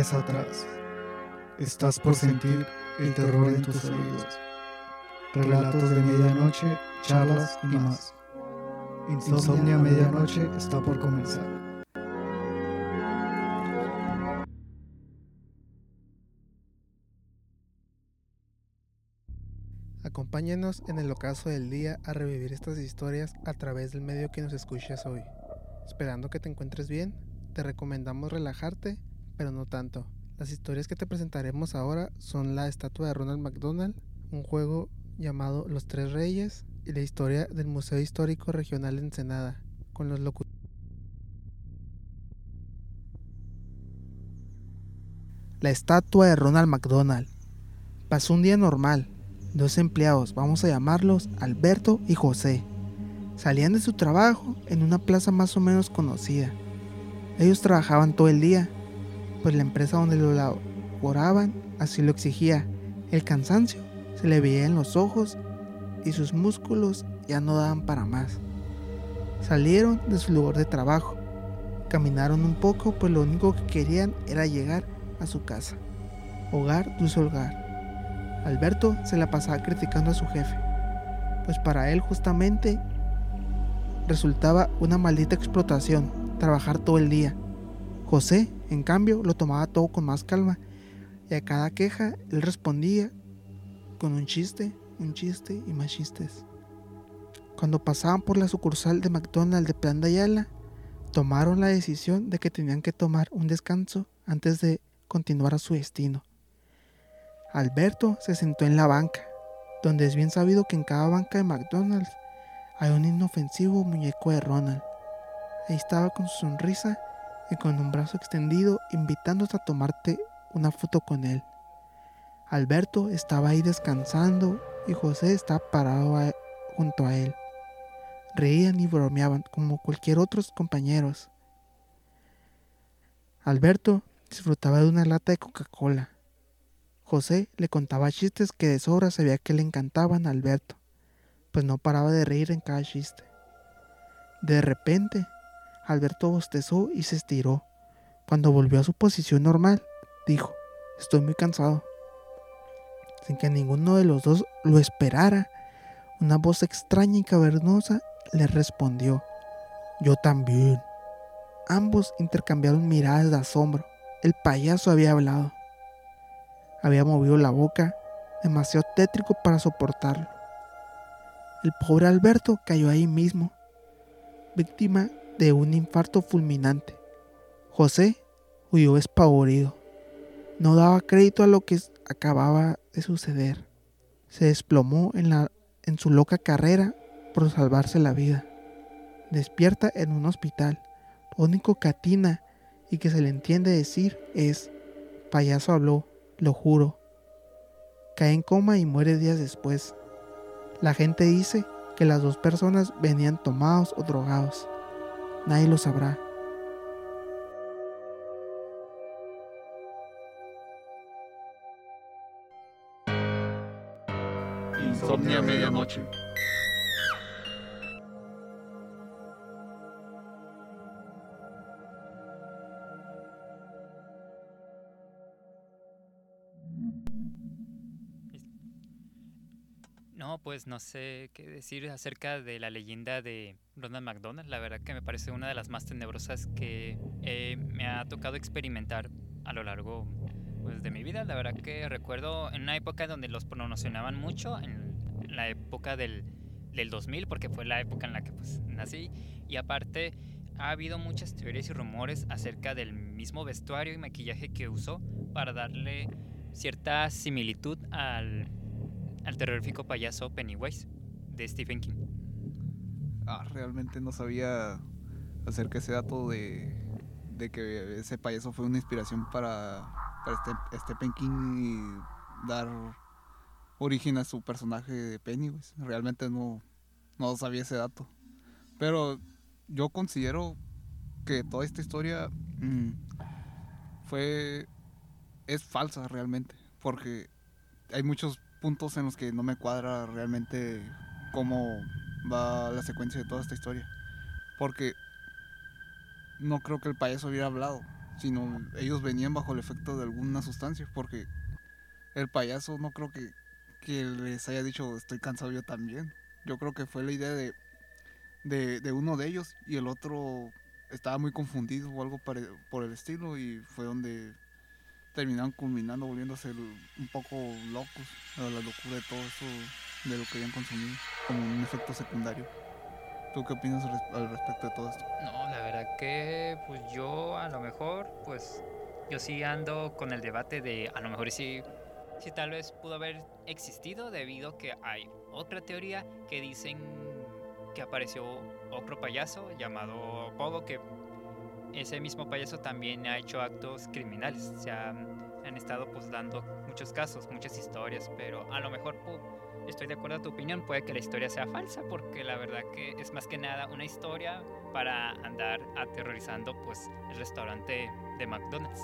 Atrás. Estás por sentir el terror en tus oídos. Relatos de medianoche, charlas y más. Insomnia Medianoche está por comenzar. Acompáñanos en el ocaso del día a revivir estas historias a través del medio que nos escuchas hoy. Esperando que te encuentres bien, te recomendamos relajarte, pero no tanto. Las historias que te presentaremos ahora son la estatua de Ronald McDonald, un juego llamado Los Tres Reyes y la historia del Museo Histórico Regional de Ensenada, con los locutores. La estatua de Ronald McDonald. Pasó un día normal. Dos empleados, vamos a llamarlos Alberto y José, salían de su trabajo en una plaza más o menos conocida. Ellos trabajaban todo el día, pues la empresa donde lo laboraban así lo exigía. El cansancio se le veía en los ojos y sus músculos ya no daban para más. Salieron de su lugar de trabajo, caminaron un poco, pues lo único que querían era llegar a su casa. Hogar, dulce hogar. Alberto se la pasaba criticando a su jefe, pues para él justamente resultaba una maldita explotación trabajar todo el día. José, en cambio, lo tomaba todo con más calma y a cada queja él respondía con un chiste, un chiste y más chistes. Cuando pasaban por la sucursal de McDonald's de Plan de Ayala, tomaron la decisión de que tenían que tomar un descanso antes de continuar a su destino. Alberto se sentó en la banca, donde es bien sabido que en cada banca de McDonald's hay un inofensivo muñeco de Ronald. Ahí estaba con su sonrisa y con un brazo extendido invitándote a tomarte una foto con él. Alberto estaba ahí descansando y José estaba parado junto a él. Reían y bromeaban como cualquier otros compañeros. Alberto disfrutaba de una lata de Coca-Cola. José le contaba chistes que de sobra sabía que le encantaban a Alberto pues no paraba de reír en cada chiste. De repente, Alberto bostezó y se estiró. Cuando volvió a su posición normal, dijo, estoy muy cansado. Sin que ninguno de los dos lo esperara, una voz extraña y cavernosa le respondió, yo también. Ambos intercambiaron miradas de asombro. El payaso había hablado. Había movido la boca, demasiado tétrico para soportarlo. El pobre Alberto cayó ahí mismo, víctima de un infarto fulminante. José huyó espavorido. No daba crédito a lo que acababa de suceder. Se desplomó en, la, en su loca carrera por salvarse la vida. Despierta en un hospital. Lo único que atina y que se le entiende decir es, payaso habló, lo juro. Cae en coma y muere días después. La gente dice que las dos personas venían tomados o drogados. Nadie lo sabrá. Insomnia Medianoche. Pues no sé qué decir acerca de la leyenda de Ronald McDonald. La verdad que me parece una de las más tenebrosas que eh, me ha tocado experimentar a lo largo pues, de mi vida. La verdad que recuerdo en una época donde los promocionaban mucho, en la época del, del 2000, porque fue la época en la que pues, nací. Y aparte ha habido muchas teorías y rumores acerca del mismo vestuario y maquillaje que usó para darle cierta similitud al al terrorífico payaso Pennywise de Stephen King. Ah, realmente no sabía acerca de ese dato de, de que ese payaso fue una inspiración para, para este, Stephen King y dar origen a su personaje de Pennywise. Realmente no, no sabía ese dato. Pero yo considero que toda esta historia mm, fue es falsa realmente porque hay muchos puntos en los que no me cuadra realmente cómo va la secuencia de toda esta historia. Porque no creo que el payaso hubiera hablado. sino ellos venían bajo el efecto de alguna sustancia, porque el payaso no creo que, que les haya dicho estoy cansado yo también. Yo creo que fue la idea de, de, uno de ellos y el otro estaba muy confundido o algo por el estilo y fue donde terminaron culminando, volviéndose un poco locos, a la locura de todo eso de lo que habían consumido, como un efecto secundario. ¿Tú qué opinas al res- al respecto de todo esto? No, la verdad que pues yo a lo mejor, pues yo sí ando con el debate de a lo mejor sí, sí tal vez pudo haber existido debido que hay otra teoría que dicen que apareció otro payaso llamado Pogo que ese mismo payaso también ha hecho actos criminales. Se han, estado pues dando muchos casos, muchas historias, pero a lo mejor estoy de acuerdo a tu opinión, puede que la historia sea falsa, porque la verdad que es más que nada una historia para andar aterrorizando pues el restaurante de McDonald's.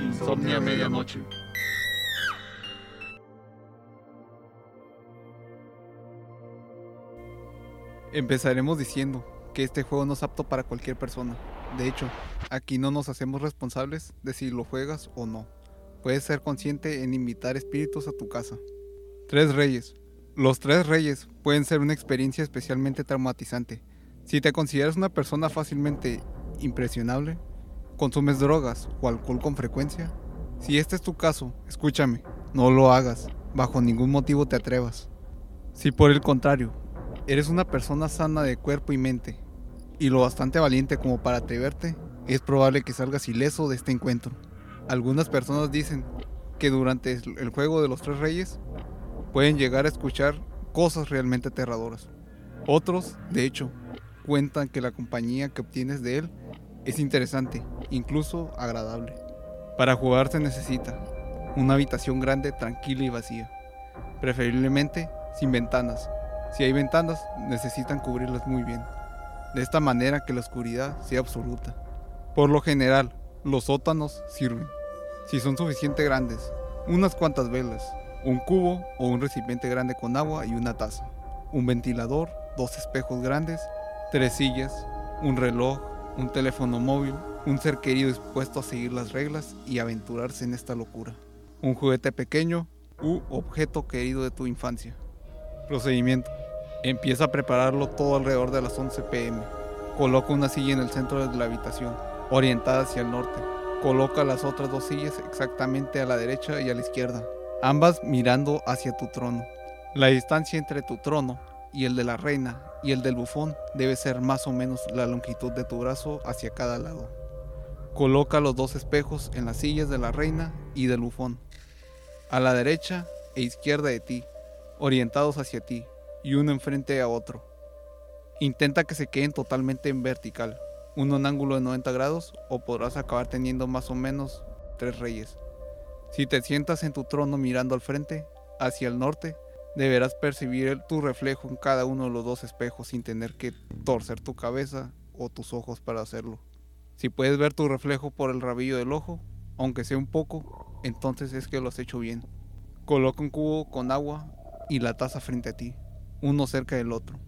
Insomnia Medianoche. Empezaremos diciendo que este juego no es apto para cualquier persona. De hecho, aquí no nos hacemos responsables de si lo juegas o no. Puedes ser consciente en invitar espíritus a tu casa. Tres Reyes. Los Tres Reyes pueden ser una experiencia especialmente traumatizante. Si te consideras una persona fácilmente impresionable, consumes drogas o alcohol con frecuencia, si este es tu caso, escúchame, no lo hagas, bajo ningún motivo te atrevas. Si por el contrario, eres una persona sana de cuerpo y mente, y lo bastante valiente como para atreverte, es probable que salgas ileso de este encuentro. Algunas personas dicen que durante el juego de los tres reyes pueden llegar a escuchar cosas realmente aterradoras. Otros, de hecho, cuentan que la compañía que obtienes de él es interesante, incluso agradable. Para jugar se necesita una habitación grande, tranquila y vacía, preferiblemente sin ventanas. Si hay ventanas, necesitan cubrirlas muy bien, de esta manera que la oscuridad sea absoluta. Por lo general, los sótanos sirven, si son suficientemente grandes, unas cuantas velas, un cubo o un recipiente grande con agua y una taza, un ventilador, dos espejos grandes, tres sillas, un reloj, un teléfono móvil, un ser querido dispuesto a seguir las reglas y aventurarse en esta locura, un juguete pequeño u objeto querido de tu infancia. Procedimiento. Empieza a prepararlo todo alrededor de las 11 pm. Coloca una silla en el centro de la habitación, orientada hacia el norte. Coloca las otras dos sillas exactamente a la derecha y a la izquierda, ambas mirando hacia tu trono. La distancia entre tu trono y el de la reina y el del bufón debe ser más o menos la longitud de tu brazo hacia cada lado. Coloca los dos espejos en las sillas de la reina y del bufón, a la derecha e izquierda de ti, orientados hacia ti, y uno enfrente a otro. Intenta que se queden totalmente en vertical, uno en ángulo de 90 grados, o podrás acabar teniendo más o menos tres reyes. Si te sientas en tu trono mirando al frente, hacia el norte, deberás percibir tu reflejo en cada uno de los dos espejos sin tener que torcer tu cabeza o tus ojos para hacerlo. Si puedes ver tu reflejo por el rabillo del ojo, aunque sea un poco, entonces es que lo has hecho bien. Coloca un cubo con agua y la taza frente a ti, uno cerca del otro.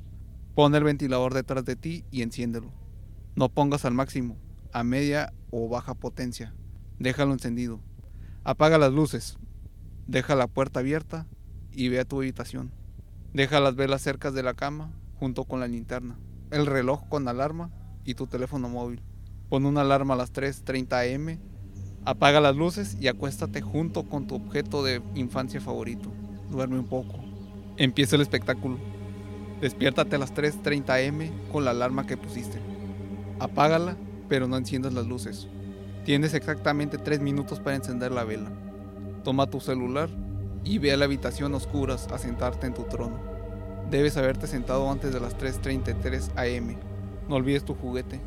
Pon el ventilador detrás de ti y enciéndelo. No pongas al máximo, a media o baja potencia. Déjalo encendido. Apaga las luces. Deja la puerta abierta y ve a tu habitación. Deja las velas cerca de la cama junto con la linterna, el reloj con alarma y tu teléfono móvil. Pon una alarma a las 3.30 am. Apaga las luces y acuéstate junto con tu objeto de infancia favorito. Duerme un poco. Empieza el espectáculo. Despiértate a las 3.30 am con la alarma que pusiste. Apágala, pero no enciendas las luces. Tienes exactamente 3 minutos para encender la vela. Toma tu celular y ve a la habitación a oscuras a sentarte en tu trono. Debes haberte sentado antes de las 3.33 am. No olvides tu juguete.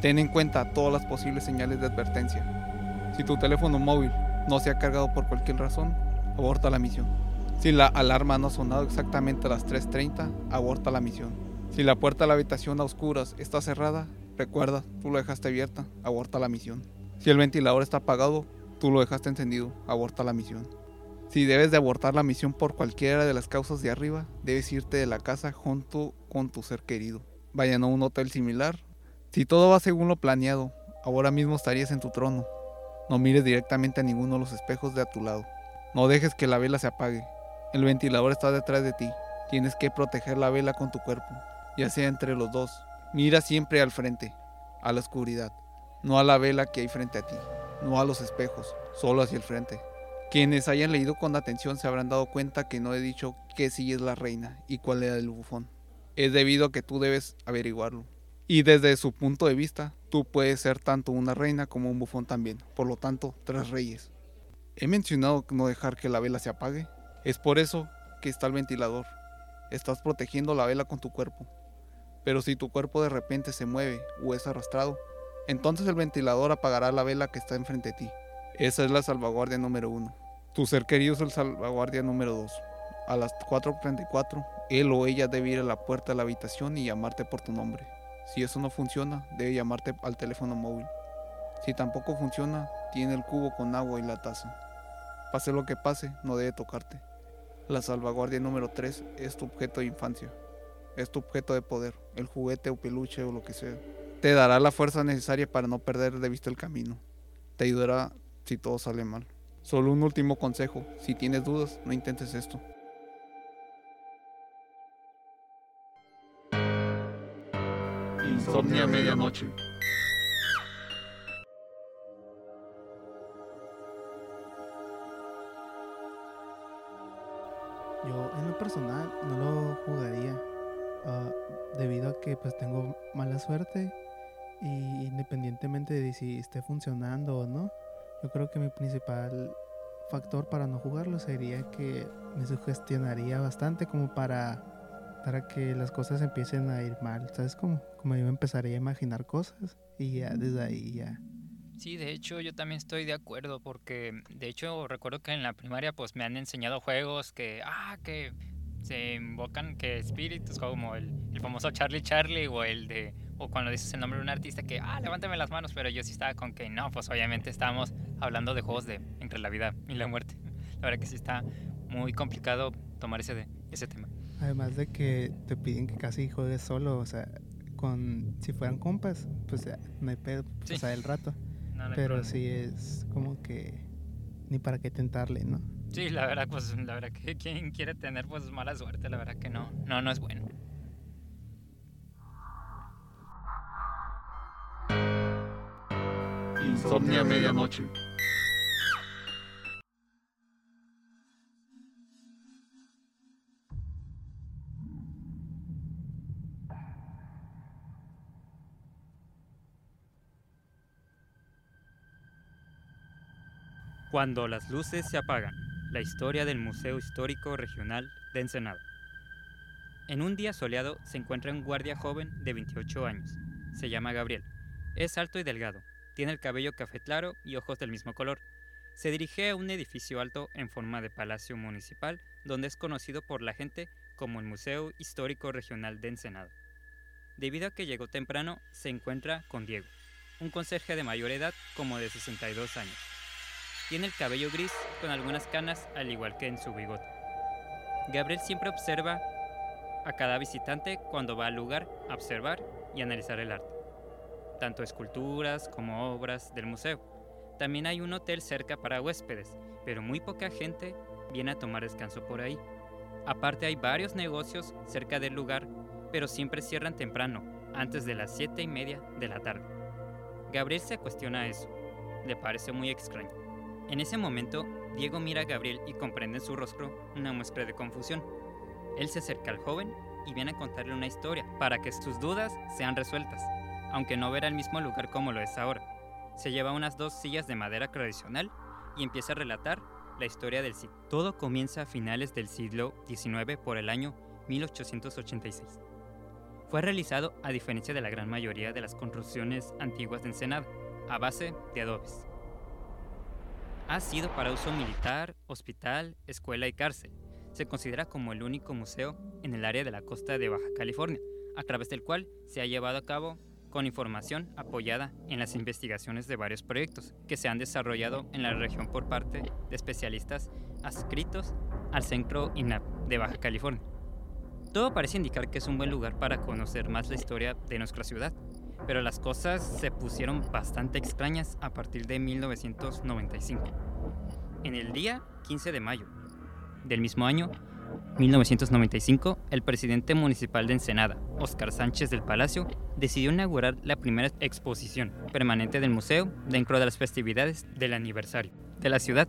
Ten en cuenta todas las posibles señales de advertencia. Si tu teléfono móvil no se ha cargado por cualquier razón, aborta la misión. Si la alarma no ha sonado exactamente a las 3.30, aborta la misión. Si la puerta de la habitación a oscuras está cerrada, recuerda, tú lo dejaste abierta, aborta la misión. Si el ventilador está apagado, tú lo dejaste encendido, aborta la misión. Si debes de abortar la misión por cualquiera de las causas de arriba, debes irte de la casa junto con tu ser querido. Vayan a un hotel similar. Si todo va según lo planeado, ahora mismo estarías en tu trono. No mires directamente a ninguno de los espejos de a tu lado. No dejes que la vela se apague. El ventilador está detrás de ti. Tienes que proteger la vela con tu cuerpo, ya sea entre los dos. Mira siempre al frente, a la oscuridad, no a la vela que hay frente a ti, no a los espejos, solo hacia el frente. Quienes hayan leído con atención se habrán dado cuenta que no he dicho que sí es la reina y cuál era el bufón. Es debido a que tú debes averiguarlo. Y desde su punto de vista, tú puedes ser tanto una reina como un bufón también, por lo tanto, tres reyes. He mencionado no dejar que la vela se apague. Es por eso que está el ventilador. Estás protegiendo la vela con tu cuerpo. Pero si tu cuerpo de repente se mueve o es arrastrado, entonces el ventilador apagará la vela que está enfrente de ti. Esa es la salvaguardia número uno. Tu ser querido es el salvaguardia número dos. A las 4.34, él o ella debe ir a la puerta de la habitación y llamarte por tu nombre. Si eso no funciona, debe llamarte al teléfono móvil. Si tampoco funciona, tiene el cubo con agua y la taza. Pase lo que pase, no debe tocarte. La salvaguardia número 3 es tu objeto de infancia. Es tu objeto de poder, el juguete o peluche o lo que sea. Te dará la fuerza necesaria para no perder de vista el camino. Te ayudará si todo sale mal. Solo un último consejo, si tienes dudas, no intentes esto. Insomnia Medianoche. En lo personal no lo jugaría ah, debido a que pues tengo mala suerte y independientemente de si esté funcionando o no, yo creo que mi principal factor para no jugarlo sería que me sugestionaría bastante como para, para que las cosas empiecen a ir mal, ¿sabes? Como, como yo empezaría a imaginar cosas y ya desde ahí ya Sí, de hecho yo también estoy de acuerdo porque de hecho recuerdo que en la primaria pues me han enseñado juegos que, ah, que se invocan que espíritus como el, el famoso Charlie Charlie o el de, o cuando dices el nombre de un artista que, ah, levántame las manos, pero yo sí estaba con que no, pues obviamente estábamos hablando de juegos de entre la vida y la muerte. La verdad que sí está muy complicado tomar ese, de, ese tema. Además de que te piden que casi juegues solo, o sea, con si fueran compas, pues no hay pedo, Sí. pasar el rato. Pero sí es como que ni para qué tentarle, ¿no? Sí, la verdad, pues la verdad que quien quiere tener pues mala suerte, la verdad que no, no, no es bueno. Insomnia Medianoche. Cuando las luces se apagan, la historia del Museo Histórico Regional de Ensenada. En un día soleado se encuentra un guardia joven de 28 años. Se llama Gabriel. Es alto y delgado, tiene el cabello café claro y ojos del mismo color. Se dirige a un edificio alto en forma de palacio municipal, donde es conocido por la gente como el Museo Histórico Regional de Ensenada. Debido a que llegó temprano, se encuentra con Diego, un conserje de mayor edad como de 62 años. Tiene el cabello gris con algunas canas al igual que en su bigote. Gabriel siempre observa a cada visitante cuando va al lugar a observar y analizar el arte, tanto esculturas como obras del museo. También hay un hotel cerca para huéspedes, pero muy poca gente viene a tomar descanso por ahí. Aparte hay varios negocios cerca del lugar, pero siempre cierran temprano, antes de las 7 y media de la tarde. Gabriel se cuestiona eso, le parece muy extraño. En ese momento, Diego mira a Gabriel y comprende en su rostro una muestra de confusión. Él se acerca al joven y viene a contarle una historia para que sus dudas sean resueltas, aunque no verá el mismo lugar como lo es ahora. Se lleva unas dos sillas de madera tradicional y empieza a relatar la historia del sitio. Todo comienza a finales del siglo XIX por el año 1886. Fue realizado, a diferencia de la gran mayoría de las construcciones antiguas de Ensenada, a base de adobes. Ha sido para uso militar, hospital, escuela y cárcel. Se considera como el único museo en el área de la costa de Baja California, a través del cual se ha llevado a cabo con información apoyada en las investigaciones de varios proyectos que se han desarrollado en la región por parte de especialistas adscritos al Centro INAP de Baja California. Todo parece indicar que es un buen lugar para conocer más la historia de nuestra ciudad, pero las cosas se pusieron bastante extrañas a partir de 1995. En el día 15 de mayo del mismo año, 1995, el presidente municipal de Ensenada, Óscar Sánchez del Palacio, decidió inaugurar la primera exposición permanente del museo dentro de las festividades del aniversario de la ciudad,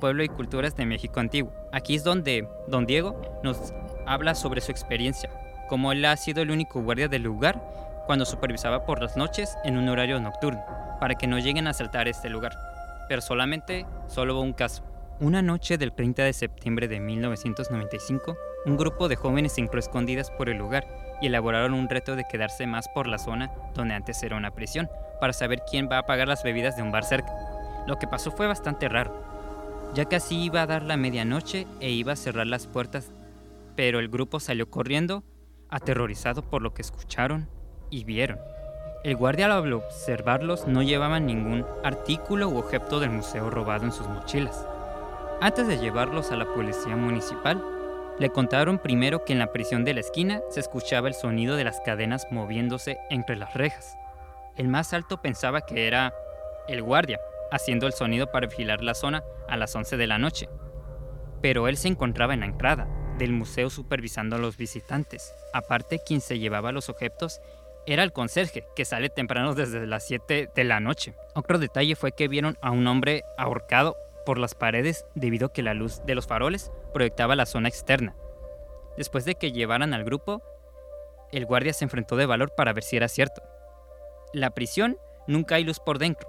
pueblo y culturas de México antiguo. Aquí es donde don Diego nos habla sobre su experiencia, como él ha sido el único guardia del lugar cuando supervisaba por las noches en un horario nocturno, para que no lleguen a asaltar este lugar. Pero solamente, solo hubo un caso. Una noche del 30 de septiembre de 1995, un grupo de jóvenes se entró escondidas por el lugar y elaboraron un reto de quedarse más por la zona donde antes era una prisión, para saber quién va a pagar las bebidas de un bar cerca. Lo que pasó fue bastante raro, ya que así iba a dar la medianoche e iba a cerrar las puertas, pero el grupo salió corriendo, aterrorizado por lo que escucharon y vieron. El guardia al observarlos no llevaba ningún artículo u objeto del museo robado en sus mochilas. Antes de llevarlos a la policía municipal, le contaron primero que en la prisión de la esquina se escuchaba el sonido de las cadenas moviéndose entre las rejas. El más alto pensaba que era el guardia, haciendo el sonido para vigilar la zona a las 11 de la noche. Pero él se encontraba en la entrada del museo supervisando a los visitantes. Aparte, quien se llevaba los objetos era el conserje, que sale temprano desde las 7 de la noche. Otro detalle fue que vieron a un hombre ahorcado por las paredes debido a que la luz de los faroles proyectaba la zona externa. Después de que llevaran al grupo, el guardia se enfrentó de valor para ver si era cierto. La prisión nunca hay luz por dentro,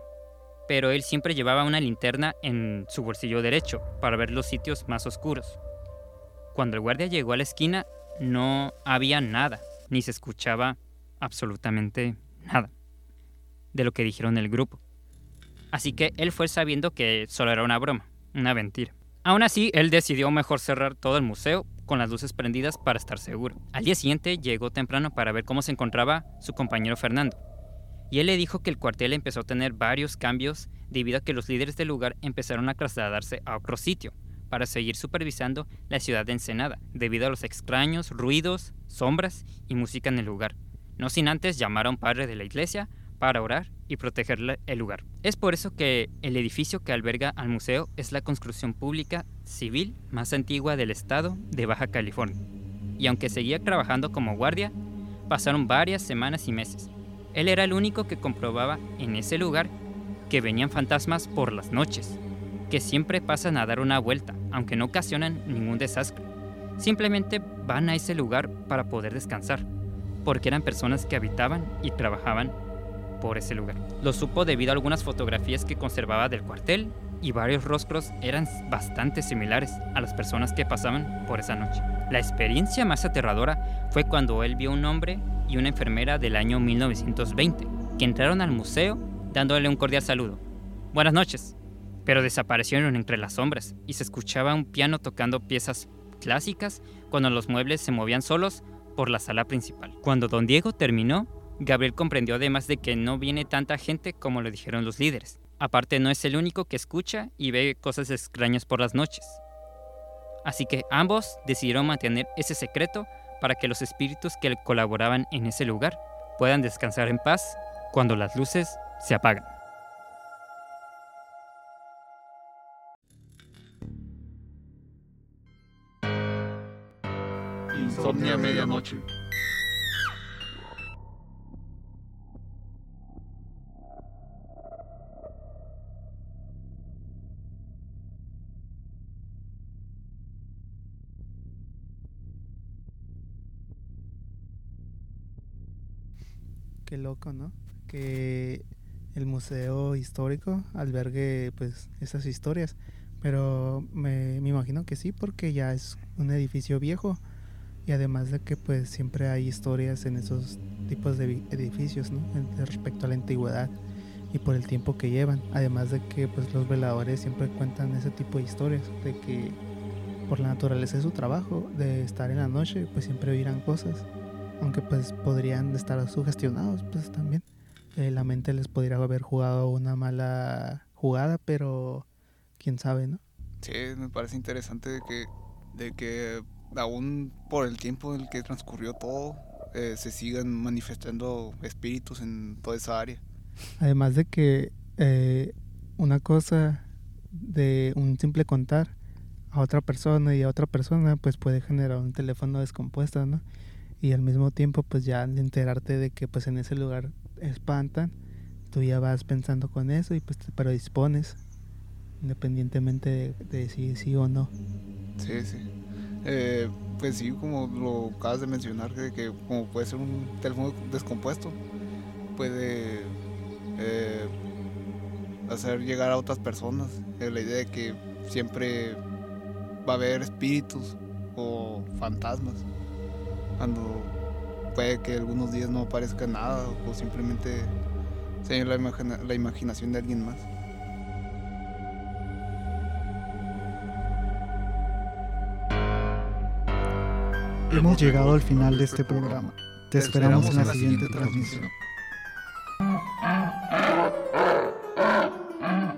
pero él siempre llevaba una linterna en su bolsillo derecho para ver los sitios más oscuros. Cuando el guardia llegó a la esquina, no había nada, ni se escuchaba absolutamente nada de lo que dijeron el grupo. Así que él fue sabiendo que solo era una broma, una mentira. Aún así, él decidió mejor cerrar todo el museo con las luces prendidas para estar seguro. Al día siguiente llegó temprano para ver cómo se encontraba su compañero Fernando. Y él le dijo que el cuartel empezó a tener varios cambios debido a que los líderes del lugar empezaron a trasladarse a otro sitio para seguir supervisando la ciudad de Ensenada, debido a los extraños ruidos, sombras y música en el lugar no sin antes llamar a un padre de la iglesia para orar y proteger el lugar. Es por eso que el edificio que alberga al museo es la construcción pública civil más antigua del estado de Baja California. Y aunque seguía trabajando como guardia, pasaron varias semanas y meses. Él era el único que comprobaba en ese lugar que venían fantasmas por las noches, que siempre pasan a dar una vuelta, aunque no ocasionan ningún desastre. Simplemente van a ese lugar para poder descansar porque eran personas que habitaban y trabajaban por ese lugar. Lo supo debido a algunas fotografías que conservaba del cuartel y varios rostros eran bastante similares a las personas que pasaban por esa noche. La experiencia más aterradora fue cuando él vio un hombre y una enfermera del año 1920 que entraron al museo dándole un cordial saludo. Buenas noches. Pero desaparecieron entre las sombras y se escuchaba un piano tocando piezas clásicas cuando los muebles se movían solos por la sala principal. Cuando don Diego terminó, Gabriel comprendió además de que no viene tanta gente como lo dijeron los líderes. Aparte no es el único que escucha y ve cosas extrañas por las noches. Así que ambos decidieron mantener ese secreto para que los espíritus que colaboraban en ese lugar puedan descansar en paz cuando las luces se apagan. Insomnia Medianoche. Qué loco, ¿no? Que el museo histórico albergue pues esas historias. Pero me, me imagino que sí, porque ya es un edificio viejo y además de que pues siempre hay historias en esos tipos de edificios ¿no? respecto a la antigüedad y por el tiempo que llevan además de que pues los veladores siempre cuentan ese tipo de historias de que por la naturaleza de su trabajo de estar en la noche pues siempre oirán cosas aunque pues podrían estar sugestionados pues también eh, la mente les podría haber jugado una mala jugada, pero quién sabe, ¿no? Sí, me parece interesante de que, de que aún por el tiempo en el que transcurrió todo, eh, se sigan manifestando espíritus en toda esa área. Además de que eh, una cosa de un simple contar a otra persona y a otra persona, pues puede generar un teléfono descompuesto, ¿no? Y al mismo tiempo, pues ya al enterarte de que pues en ese lugar espantan, tú ya vas pensando con eso y pues te predispones, independientemente de, de si sí o no. Sí, sí. Eh, pues sí, como lo acabas de mencionar, que como puede ser un teléfono descompuesto, puede eh, hacer llegar a otras personas eh, la idea de que siempre va a haber espíritus o fantasmas cuando puede que algunos días no aparezca nada o simplemente sea la, imagina- la imaginación de alguien más. Hemos llegado al final de este programa. Te esperamos en la siguiente transmisión.